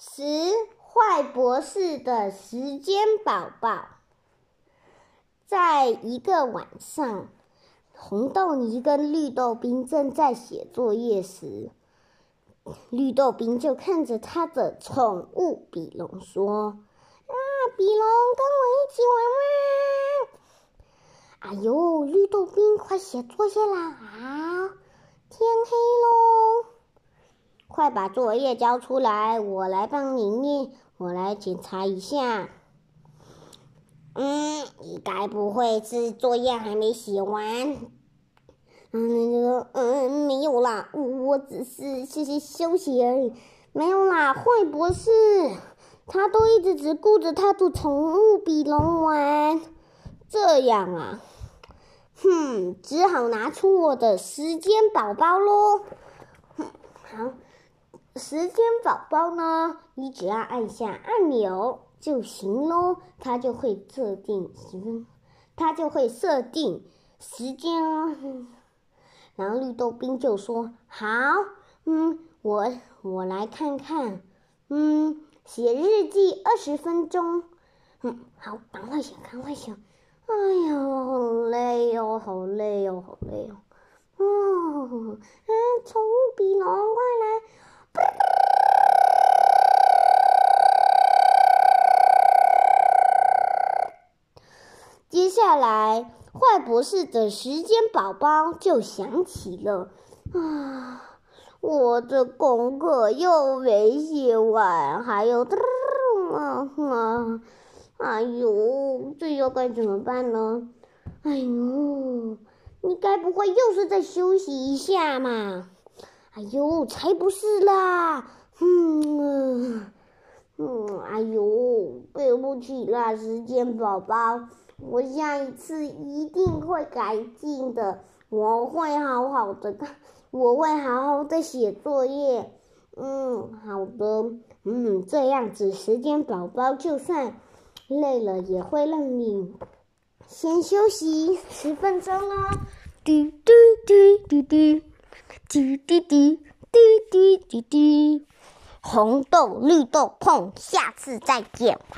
十坏博士的时间宝宝，在一个晚上，红豆泥跟绿豆冰正在写作业时，绿豆冰就看着他的宠物比龙说：“啊，比龙，跟我一起玩吗？”哎呦，绿豆冰，快写作业啦！啊，天黑喽！快把作业交出来，我来帮你念，我来检查一下。嗯，你该不会是作业还没写完？嗯，那个，嗯，没有啦，我只是谢谢休息而已。没有啦，坏博士，他都一直只顾着他的宠物比龙玩，这样啊？哼，只好拿出我的时间宝宝喽。哼，好。时间宝宝呢？你只要按下按钮就行喽，它就会设定时，它就会设定时间哦。然后绿豆冰就说：“好，嗯，我我来看看，嗯，写日记二十分钟，嗯，好，赶快写，赶快写。哎呀，好累哟，好累哟，好累哟。哦，啊，宠物比龙，快来！”接下来，坏博士的时间宝宝就响起了。啊，我的功课又没写完，还有，啊啊，哎呦，这要该怎么办呢？哎呦，你该不会又是在休息一下嘛？哎呦，才不是啦！嗯，嗯，哎呦，对不起啦，时间宝宝，我下一次一定会改进的，我会好好的，我会好好的写作业。嗯，好的，嗯，这样子，时间宝宝就算累了，也会让你先休息十分钟哦。嘟嘟嘟嘟嘟。滴滴滴滴滴滴滴，红豆绿豆碰，下次再见。